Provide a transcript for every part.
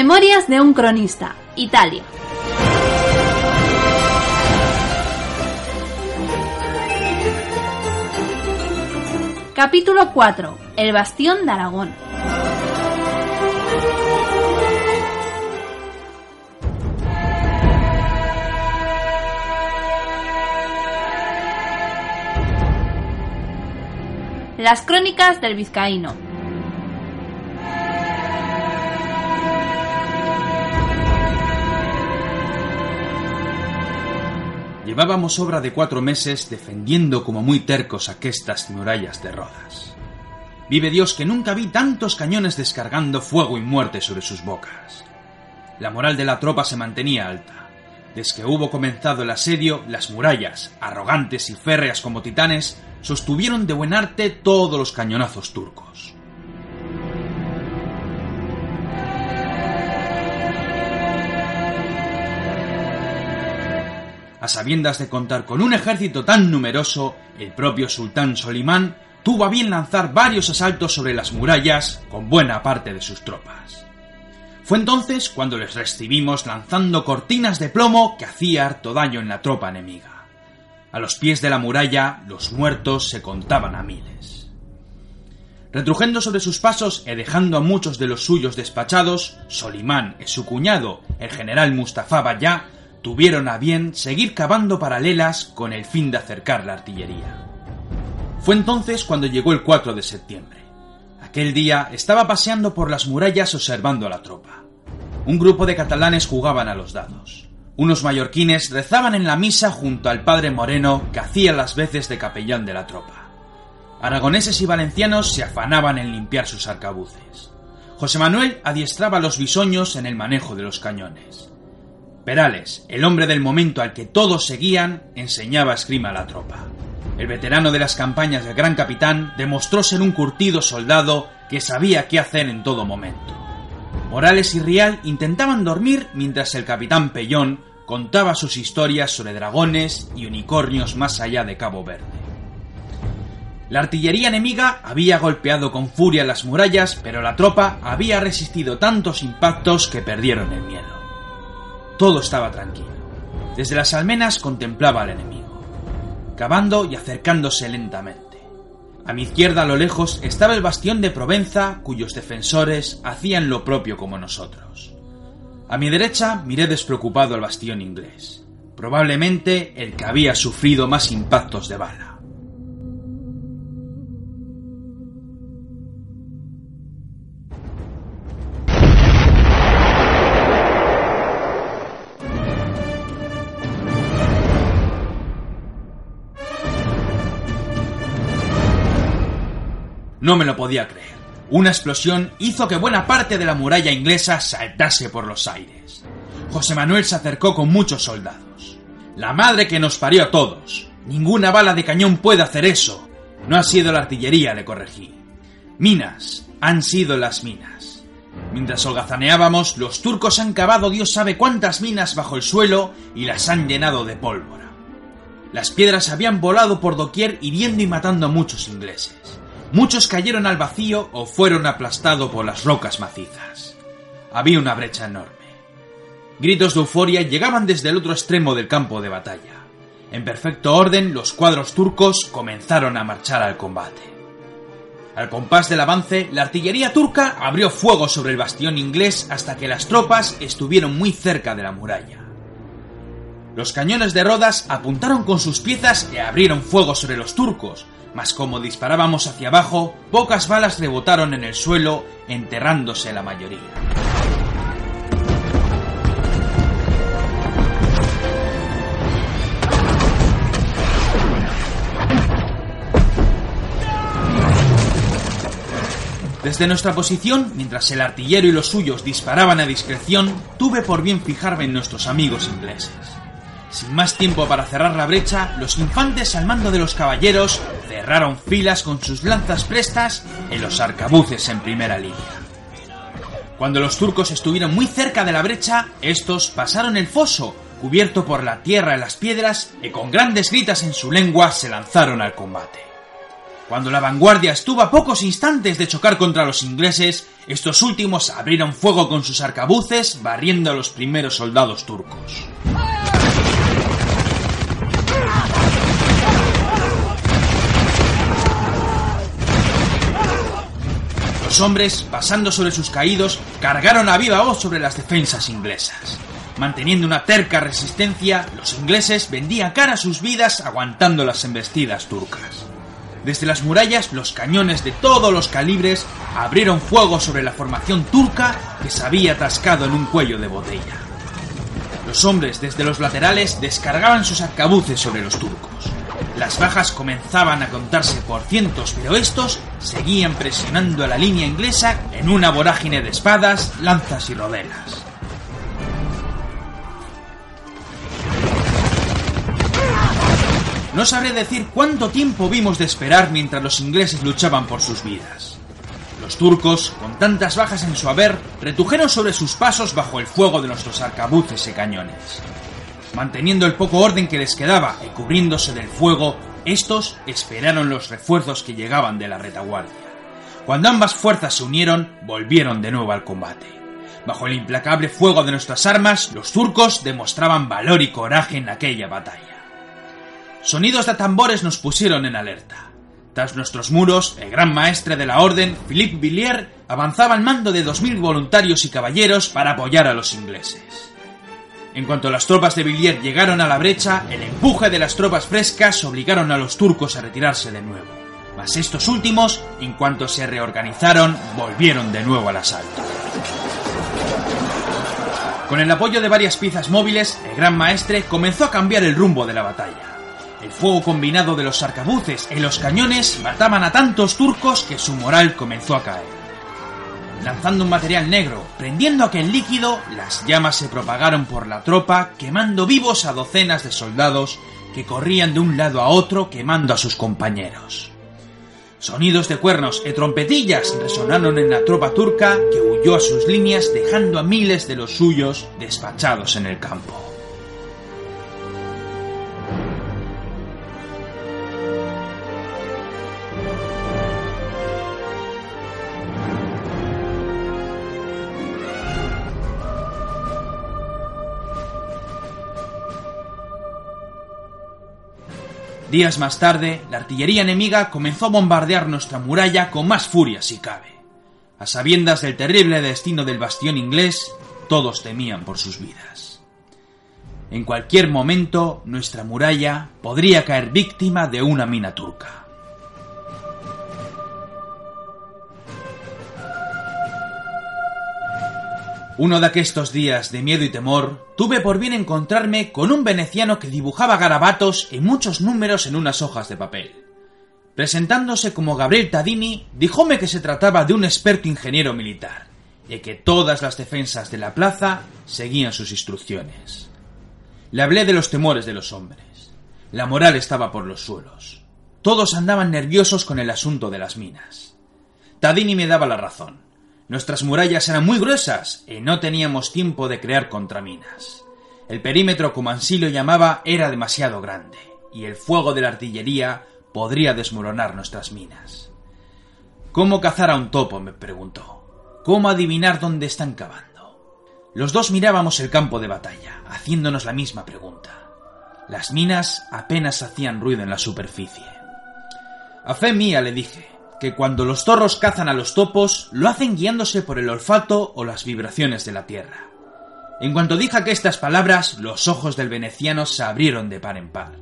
Memorias de un cronista, Italia. Capítulo 4. El bastión de Aragón. Las crónicas del vizcaíno. Llevábamos obra de cuatro meses defendiendo como muy tercos aquestas murallas de Rodas. Vive Dios que nunca vi tantos cañones descargando fuego y muerte sobre sus bocas. La moral de la tropa se mantenía alta. Desde que hubo comenzado el asedio, las murallas, arrogantes y férreas como titanes, sostuvieron de buen arte todos los cañonazos turcos. A sabiendas de contar con un ejército tan numeroso, el propio sultán Solimán tuvo a bien lanzar varios asaltos sobre las murallas con buena parte de sus tropas. Fue entonces cuando les recibimos lanzando cortinas de plomo que hacía harto daño en la tropa enemiga. A los pies de la muralla los muertos se contaban a miles. Retrujendo sobre sus pasos y dejando a muchos de los suyos despachados, Solimán y su cuñado, el general Mustafa Bayá, tuvieron a bien seguir cavando paralelas con el fin de acercar la artillería. Fue entonces cuando llegó el 4 de septiembre. Aquel día estaba paseando por las murallas observando a la tropa. Un grupo de catalanes jugaban a los dados. Unos mallorquines rezaban en la misa junto al padre Moreno que hacía las veces de capellán de la tropa. Aragoneses y valencianos se afanaban en limpiar sus arcabuces. José Manuel adiestraba a los bisoños en el manejo de los cañones. Perales, el hombre del momento al que todos seguían, enseñaba esgrima a la tropa. El veterano de las campañas del gran capitán demostró ser un curtido soldado que sabía qué hacer en todo momento. Morales y Rial intentaban dormir mientras el capitán Pellón contaba sus historias sobre dragones y unicornios más allá de Cabo Verde. La artillería enemiga había golpeado con furia las murallas, pero la tropa había resistido tantos impactos que perdieron el miedo. Todo estaba tranquilo. Desde las almenas contemplaba al enemigo, cavando y acercándose lentamente. A mi izquierda a lo lejos estaba el bastión de Provenza, cuyos defensores hacían lo propio como nosotros. A mi derecha miré despreocupado al bastión inglés, probablemente el que había sufrido más impactos de bala. No me lo podía creer. Una explosión hizo que buena parte de la muralla inglesa saltase por los aires. José Manuel se acercó con muchos soldados. La madre que nos parió a todos. Ninguna bala de cañón puede hacer eso. No ha sido la artillería, le corregí. Minas. Han sido las minas. Mientras holgazaneábamos, los turcos han cavado Dios sabe cuántas minas bajo el suelo y las han llenado de pólvora. Las piedras habían volado por doquier hiriendo y matando a muchos ingleses. Muchos cayeron al vacío o fueron aplastados por las rocas macizas. Había una brecha enorme. Gritos de euforia llegaban desde el otro extremo del campo de batalla. En perfecto orden, los cuadros turcos comenzaron a marchar al combate. Al compás del avance, la artillería turca abrió fuego sobre el bastión inglés hasta que las tropas estuvieron muy cerca de la muralla. Los cañones de Rodas apuntaron con sus piezas y abrieron fuego sobre los turcos, mas como disparábamos hacia abajo, pocas balas rebotaron en el suelo, enterrándose la mayoría. Desde nuestra posición, mientras el artillero y los suyos disparaban a discreción, tuve por bien fijarme en nuestros amigos ingleses. Sin más tiempo para cerrar la brecha, los infantes al mando de los caballeros cerraron filas con sus lanzas prestas en los arcabuces en primera línea. Cuando los turcos estuvieron muy cerca de la brecha, estos pasaron el foso, cubierto por la tierra y las piedras, y con grandes gritas en su lengua se lanzaron al combate. Cuando la vanguardia estuvo a pocos instantes de chocar contra los ingleses, estos últimos abrieron fuego con sus arcabuces, barriendo a los primeros soldados turcos. Los hombres, pasando sobre sus caídos, cargaron a viva voz sobre las defensas inglesas. Manteniendo una terca resistencia, los ingleses vendían cara sus vidas aguantando las embestidas turcas. Desde las murallas, los cañones de todos los calibres abrieron fuego sobre la formación turca que se había atascado en un cuello de botella. Los hombres desde los laterales descargaban sus arcabuces sobre los turcos. Las bajas comenzaban a contarse por cientos, pero estos seguían presionando a la línea inglesa en una vorágine de espadas, lanzas y rodelas. No sabré decir cuánto tiempo vimos de esperar mientras los ingleses luchaban por sus vidas. Los turcos, con tantas bajas en su haber, retujeron sobre sus pasos bajo el fuego de nuestros arcabuces y cañones. Manteniendo el poco orden que les quedaba y cubriéndose del fuego, estos esperaron los refuerzos que llegaban de la retaguardia. Cuando ambas fuerzas se unieron, volvieron de nuevo al combate. Bajo el implacable fuego de nuestras armas, los turcos demostraban valor y coraje en aquella batalla. Sonidos de tambores nos pusieron en alerta. Tras nuestros muros, el gran maestre de la orden, Philippe Villiers, avanzaba al mando de 2.000 voluntarios y caballeros para apoyar a los ingleses. En cuanto las tropas de Villiers llegaron a la brecha, el empuje de las tropas frescas obligaron a los turcos a retirarse de nuevo. Mas estos últimos, en cuanto se reorganizaron, volvieron de nuevo al asalto. Con el apoyo de varias piezas móviles, el gran maestre comenzó a cambiar el rumbo de la batalla. El fuego combinado de los arcabuces y los cañones mataban a tantos turcos que su moral comenzó a caer. Lanzando un material negro, prendiendo aquel líquido, las llamas se propagaron por la tropa, quemando vivos a docenas de soldados que corrían de un lado a otro quemando a sus compañeros. Sonidos de cuernos y trompetillas resonaron en la tropa turca que huyó a sus líneas dejando a miles de los suyos despachados en el campo. Días más tarde, la artillería enemiga comenzó a bombardear nuestra muralla con más furia si cabe. A sabiendas del terrible destino del bastión inglés, todos temían por sus vidas. En cualquier momento, nuestra muralla podría caer víctima de una mina turca. Uno de aquellos días de miedo y temor, tuve por bien encontrarme con un veneciano que dibujaba garabatos y muchos números en unas hojas de papel. Presentándose como Gabriel Tadini, díjome que se trataba de un experto ingeniero militar, y que todas las defensas de la plaza seguían sus instrucciones. Le hablé de los temores de los hombres. La moral estaba por los suelos. Todos andaban nerviosos con el asunto de las minas. Tadini me daba la razón. Nuestras murallas eran muy gruesas y no teníamos tiempo de crear contraminas. El perímetro, como ansí lo llamaba, era demasiado grande, y el fuego de la artillería podría desmoronar nuestras minas. ¿Cómo cazar a un topo? me preguntó. ¿Cómo adivinar dónde están cavando? Los dos mirábamos el campo de batalla, haciéndonos la misma pregunta. Las minas apenas hacían ruido en la superficie. A fe mía, le dije, que cuando los zorros cazan a los topos, lo hacen guiándose por el olfato o las vibraciones de la tierra. En cuanto dije estas palabras, los ojos del veneciano se abrieron de par en par.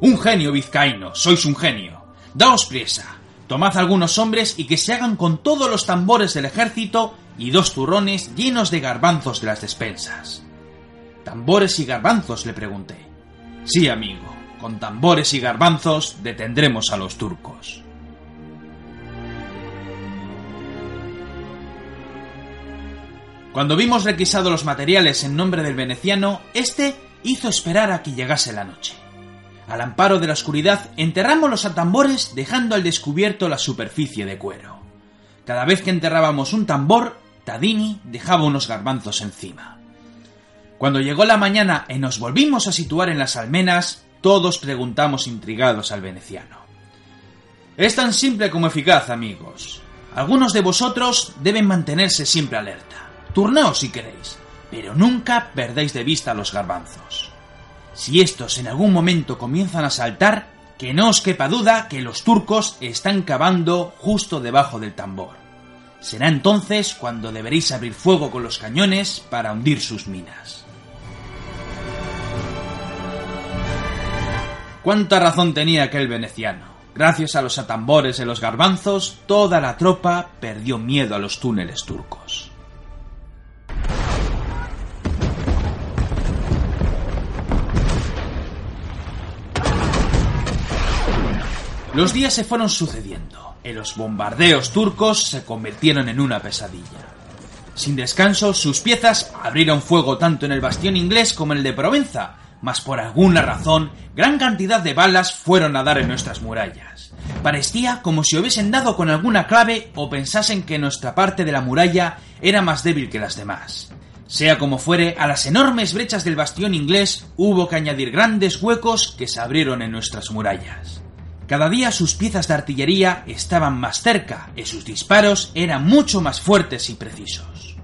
Un genio, vizcaíno, sois un genio. Daos priesa. Tomad algunos hombres y que se hagan con todos los tambores del ejército y dos turrones llenos de garbanzos de las despensas. ¿Tambores y garbanzos? le pregunté. Sí, amigo, con tambores y garbanzos detendremos a los turcos. Cuando vimos requisados los materiales en nombre del veneciano, éste hizo esperar a que llegase la noche. Al amparo de la oscuridad enterramos los atambores dejando al descubierto la superficie de cuero. Cada vez que enterrábamos un tambor, Tadini dejaba unos garbanzos encima. Cuando llegó la mañana y nos volvimos a situar en las almenas, todos preguntamos intrigados al veneciano. Es tan simple como eficaz, amigos. Algunos de vosotros deben mantenerse siempre alerta. Turnaos si queréis, pero nunca perdáis de vista a los garbanzos. Si estos en algún momento comienzan a saltar, que no os quepa duda que los turcos están cavando justo debajo del tambor. Será entonces cuando deberéis abrir fuego con los cañones para hundir sus minas. Cuánta razón tenía aquel veneciano. Gracias a los atambores de los garbanzos, toda la tropa perdió miedo a los túneles turcos. Los días se fueron sucediendo y los bombardeos turcos se convirtieron en una pesadilla. Sin descanso, sus piezas abrieron fuego tanto en el bastión inglés como en el de Provenza, mas por alguna razón, gran cantidad de balas fueron a dar en nuestras murallas. Parecía como si hubiesen dado con alguna clave o pensasen que nuestra parte de la muralla era más débil que las demás. Sea como fuere, a las enormes brechas del bastión inglés hubo que añadir grandes huecos que se abrieron en nuestras murallas. Cada día sus piezas de artillería estaban más cerca y sus disparos eran mucho más fuertes y precisos.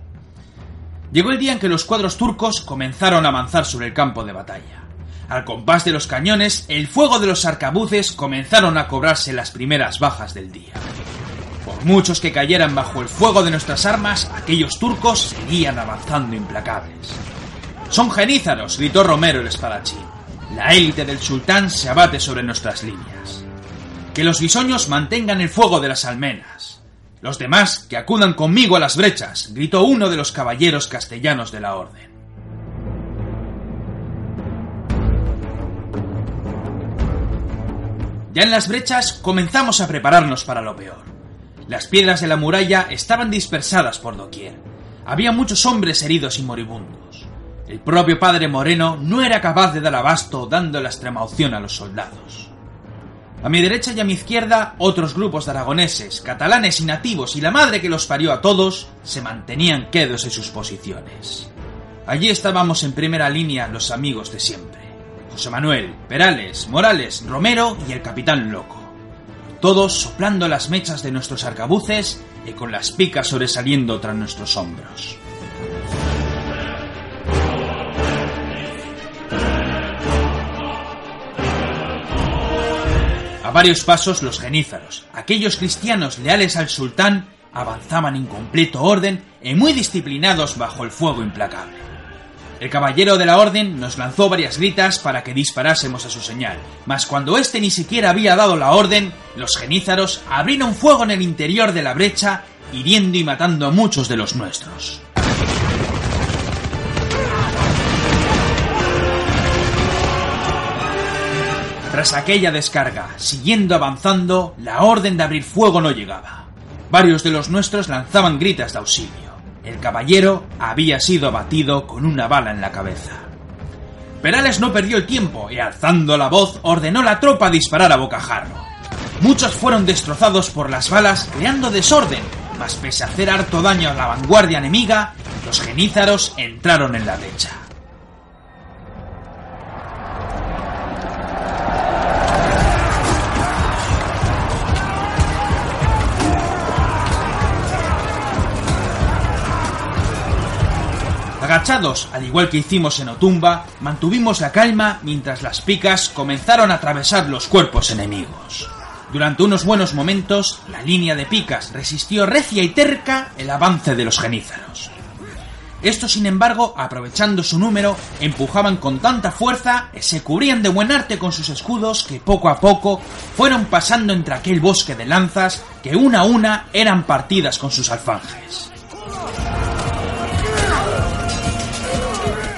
Llegó el día en que los cuadros turcos comenzaron a avanzar sobre el campo de batalla. Al compás de los cañones, el fuego de los arcabuces comenzaron a cobrarse las primeras bajas del día. Por muchos que cayeran bajo el fuego de nuestras armas, aquellos turcos seguían avanzando implacables. Son genízaros, gritó Romero el espadachín. La élite del sultán se abate sobre nuestras líneas. Que los bisoños mantengan el fuego de las almenas. Los demás que acudan conmigo a las brechas, gritó uno de los caballeros castellanos de la orden. Ya en las brechas comenzamos a prepararnos para lo peor. Las piedras de la muralla estaban dispersadas por doquier. Había muchos hombres heridos y moribundos. El propio padre Moreno no era capaz de dar abasto dando la extrema opción a los soldados. A mi derecha y a mi izquierda, otros grupos de aragoneses, catalanes y nativos y la madre que los parió a todos se mantenían quedos en sus posiciones. Allí estábamos en primera línea los amigos de siempre. José Manuel, Perales, Morales, Romero y el capitán Loco. Todos soplando las mechas de nuestros arcabuces y con las picas sobresaliendo tras nuestros hombros. Varios pasos los genízaros, aquellos cristianos leales al sultán, avanzaban en completo orden y muy disciplinados bajo el fuego implacable. El caballero de la orden nos lanzó varias gritas para que disparásemos a su señal, mas cuando éste ni siquiera había dado la orden, los genízaros abrieron fuego en el interior de la brecha, hiriendo y matando a muchos de los nuestros. Tras aquella descarga, siguiendo avanzando, la orden de abrir fuego no llegaba. Varios de los nuestros lanzaban gritas de auxilio. El caballero había sido abatido con una bala en la cabeza. Perales no perdió el tiempo y alzando la voz ordenó a la tropa disparar a bocajarro. Muchos fueron destrozados por las balas creando desorden, mas pese a hacer harto daño a la vanguardia enemiga, los genízaros entraron en la brecha. Al igual que hicimos en Otumba, mantuvimos la calma mientras las picas comenzaron a atravesar los cuerpos enemigos. Durante unos buenos momentos, la línea de picas resistió recia y terca el avance de los genízaros. Estos, sin embargo, aprovechando su número, empujaban con tanta fuerza se cubrían de buen arte con sus escudos que poco a poco fueron pasando entre aquel bosque de lanzas que una a una eran partidas con sus alfanjes.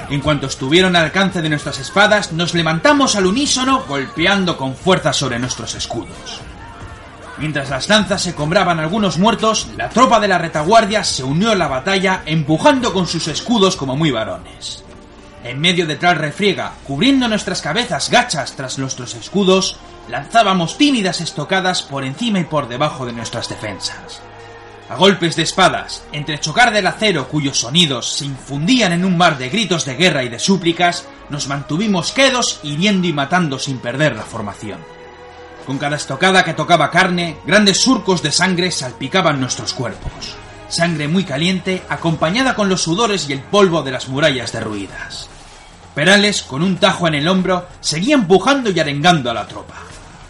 En cuanto estuvieron al alcance de nuestras espadas, nos levantamos al unísono golpeando con fuerza sobre nuestros escudos. Mientras las lanzas se combraban algunos muertos, la tropa de la retaguardia se unió a la batalla empujando con sus escudos como muy varones. En medio de tal refriega, cubriendo nuestras cabezas gachas tras nuestros escudos, lanzábamos tímidas estocadas por encima y por debajo de nuestras defensas a golpes de espadas, entre chocar del acero cuyos sonidos se infundían en un mar de gritos de guerra y de súplicas, nos mantuvimos quedos hiriendo y matando sin perder la formación. Con cada estocada que tocaba carne, grandes surcos de sangre salpicaban nuestros cuerpos. Sangre muy caliente, acompañada con los sudores y el polvo de las murallas derruidas. Perales, con un tajo en el hombro, seguía empujando y arengando a la tropa.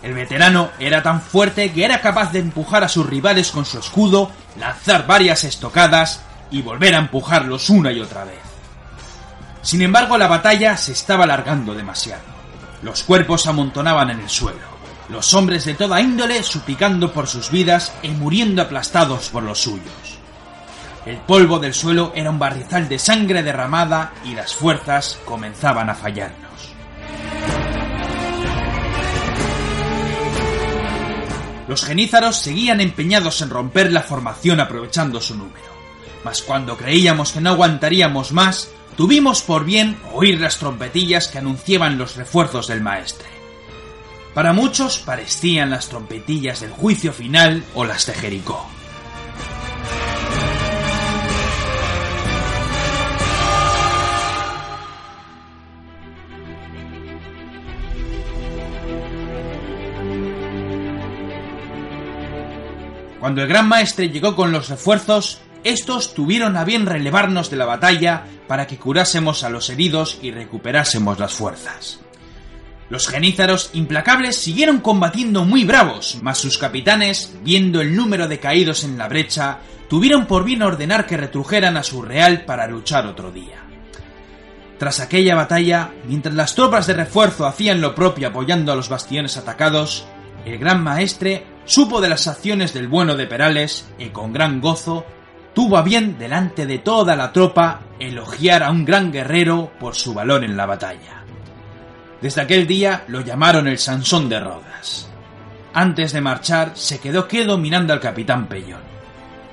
El veterano era tan fuerte que era capaz de empujar a sus rivales con su escudo, lanzar varias estocadas y volver a empujarlos una y otra vez. Sin embargo, la batalla se estaba alargando demasiado. Los cuerpos se amontonaban en el suelo, los hombres de toda índole suplicando por sus vidas y muriendo aplastados por los suyos. El polvo del suelo era un barrizal de sangre derramada y las fuerzas comenzaban a fallarnos. Los genízaros seguían empeñados en romper la formación aprovechando su número. Mas cuando creíamos que no aguantaríamos más, tuvimos por bien oír las trompetillas que anunciaban los refuerzos del maestre. Para muchos parecían las trompetillas del juicio final o las de Jericó. Cuando el gran maestre llegó con los refuerzos, estos tuvieron a bien relevarnos de la batalla para que curásemos a los heridos y recuperásemos las fuerzas. Los genízaros implacables siguieron combatiendo muy bravos, mas sus capitanes, viendo el número de caídos en la brecha, tuvieron por bien ordenar que retrujeran a su real para luchar otro día. Tras aquella batalla, mientras las tropas de refuerzo hacían lo propio apoyando a los bastiones atacados, el gran maestre supo de las acciones del bueno de Perales y con gran gozo tuvo a bien delante de toda la tropa elogiar a un gran guerrero por su valor en la batalla. Desde aquel día lo llamaron el Sansón de Rodas. Antes de marchar se quedó quedo mirando al capitán Pellón,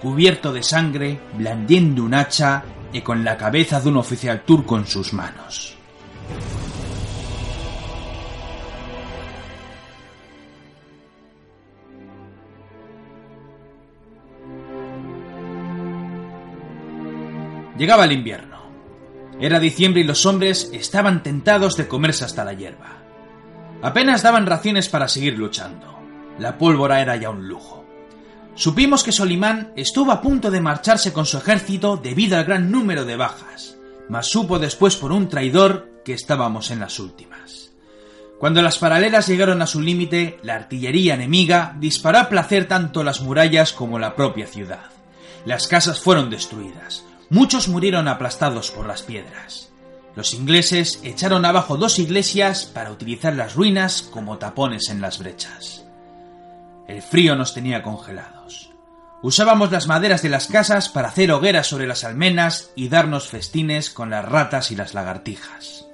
cubierto de sangre, blandiendo un hacha y con la cabeza de un oficial turco en sus manos. Llegaba el invierno. Era diciembre y los hombres estaban tentados de comerse hasta la hierba. Apenas daban raciones para seguir luchando. La pólvora era ya un lujo. Supimos que Solimán estuvo a punto de marcharse con su ejército debido al gran número de bajas, mas supo después por un traidor que estábamos en las últimas. Cuando las paralelas llegaron a su límite, la artillería enemiga disparó a placer tanto las murallas como la propia ciudad. Las casas fueron destruidas, Muchos murieron aplastados por las piedras. Los ingleses echaron abajo dos iglesias para utilizar las ruinas como tapones en las brechas. El frío nos tenía congelados. Usábamos las maderas de las casas para hacer hogueras sobre las almenas y darnos festines con las ratas y las lagartijas.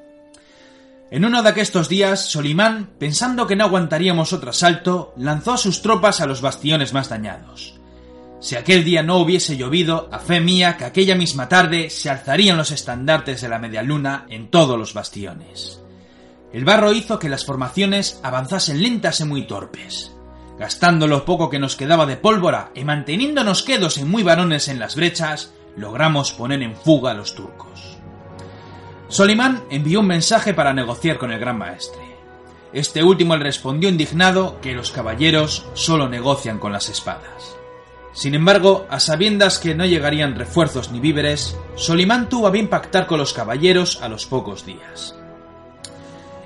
En uno de aquellos días, Solimán, pensando que no aguantaríamos otro asalto, lanzó a sus tropas a los bastiones más dañados. Si aquel día no hubiese llovido, a fe mía que aquella misma tarde se alzarían los estandartes de la media luna en todos los bastiones. El barro hizo que las formaciones avanzasen lentas y muy torpes. Gastando lo poco que nos quedaba de pólvora y manteniéndonos quedos y muy varones en las brechas, logramos poner en fuga a los turcos. Solimán envió un mensaje para negociar con el gran maestre. Este último le respondió indignado que los caballeros solo negocian con las espadas. Sin embargo, a sabiendas que no llegarían refuerzos ni víveres, Solimán tuvo a bien pactar con los caballeros a los pocos días.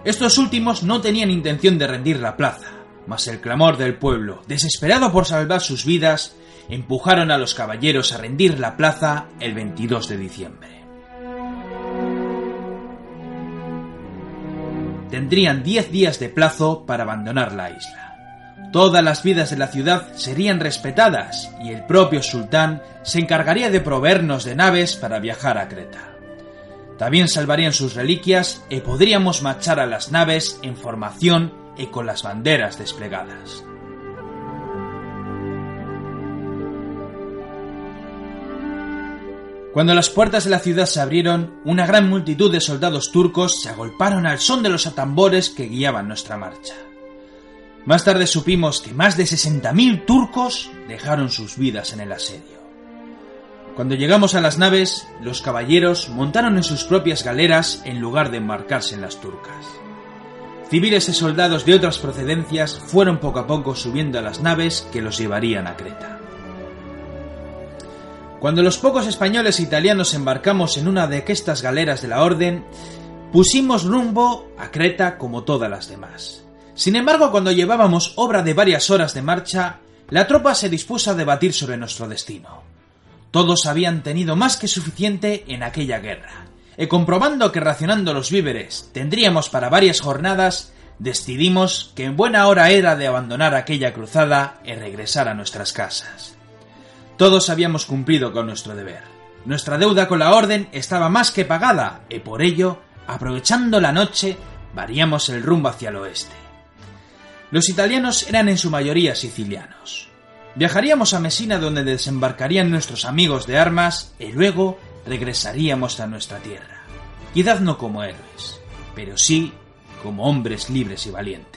Estos últimos no tenían intención de rendir la plaza, mas el clamor del pueblo, desesperado por salvar sus vidas, empujaron a los caballeros a rendir la plaza el 22 de diciembre. Tendrían diez días de plazo para abandonar la isla. Todas las vidas de la ciudad serían respetadas y el propio sultán se encargaría de proveernos de naves para viajar a Creta. También salvarían sus reliquias y podríamos marchar a las naves en formación y con las banderas desplegadas. Cuando las puertas de la ciudad se abrieron, una gran multitud de soldados turcos se agolparon al son de los atambores que guiaban nuestra marcha. Más tarde supimos que más de 60.000 turcos dejaron sus vidas en el asedio. Cuando llegamos a las naves, los caballeros montaron en sus propias galeras en lugar de embarcarse en las turcas. civiles y soldados de otras procedencias fueron poco a poco subiendo a las naves que los llevarían a Creta. Cuando los pocos españoles e italianos embarcamos en una de estas galeras de la Orden, pusimos rumbo a Creta como todas las demás. Sin embargo, cuando llevábamos obra de varias horas de marcha, la tropa se dispuso a debatir sobre nuestro destino. Todos habían tenido más que suficiente en aquella guerra, y comprobando que racionando los víveres tendríamos para varias jornadas, decidimos que en buena hora era de abandonar aquella cruzada y regresar a nuestras casas. Todos habíamos cumplido con nuestro deber. Nuestra deuda con la orden estaba más que pagada, y por ello, aprovechando la noche, variamos el rumbo hacia el oeste. Los italianos eran en su mayoría sicilianos. Viajaríamos a Mesina donde desembarcarían nuestros amigos de armas y luego regresaríamos a nuestra tierra. Quizás no como héroes, pero sí como hombres libres y valientes.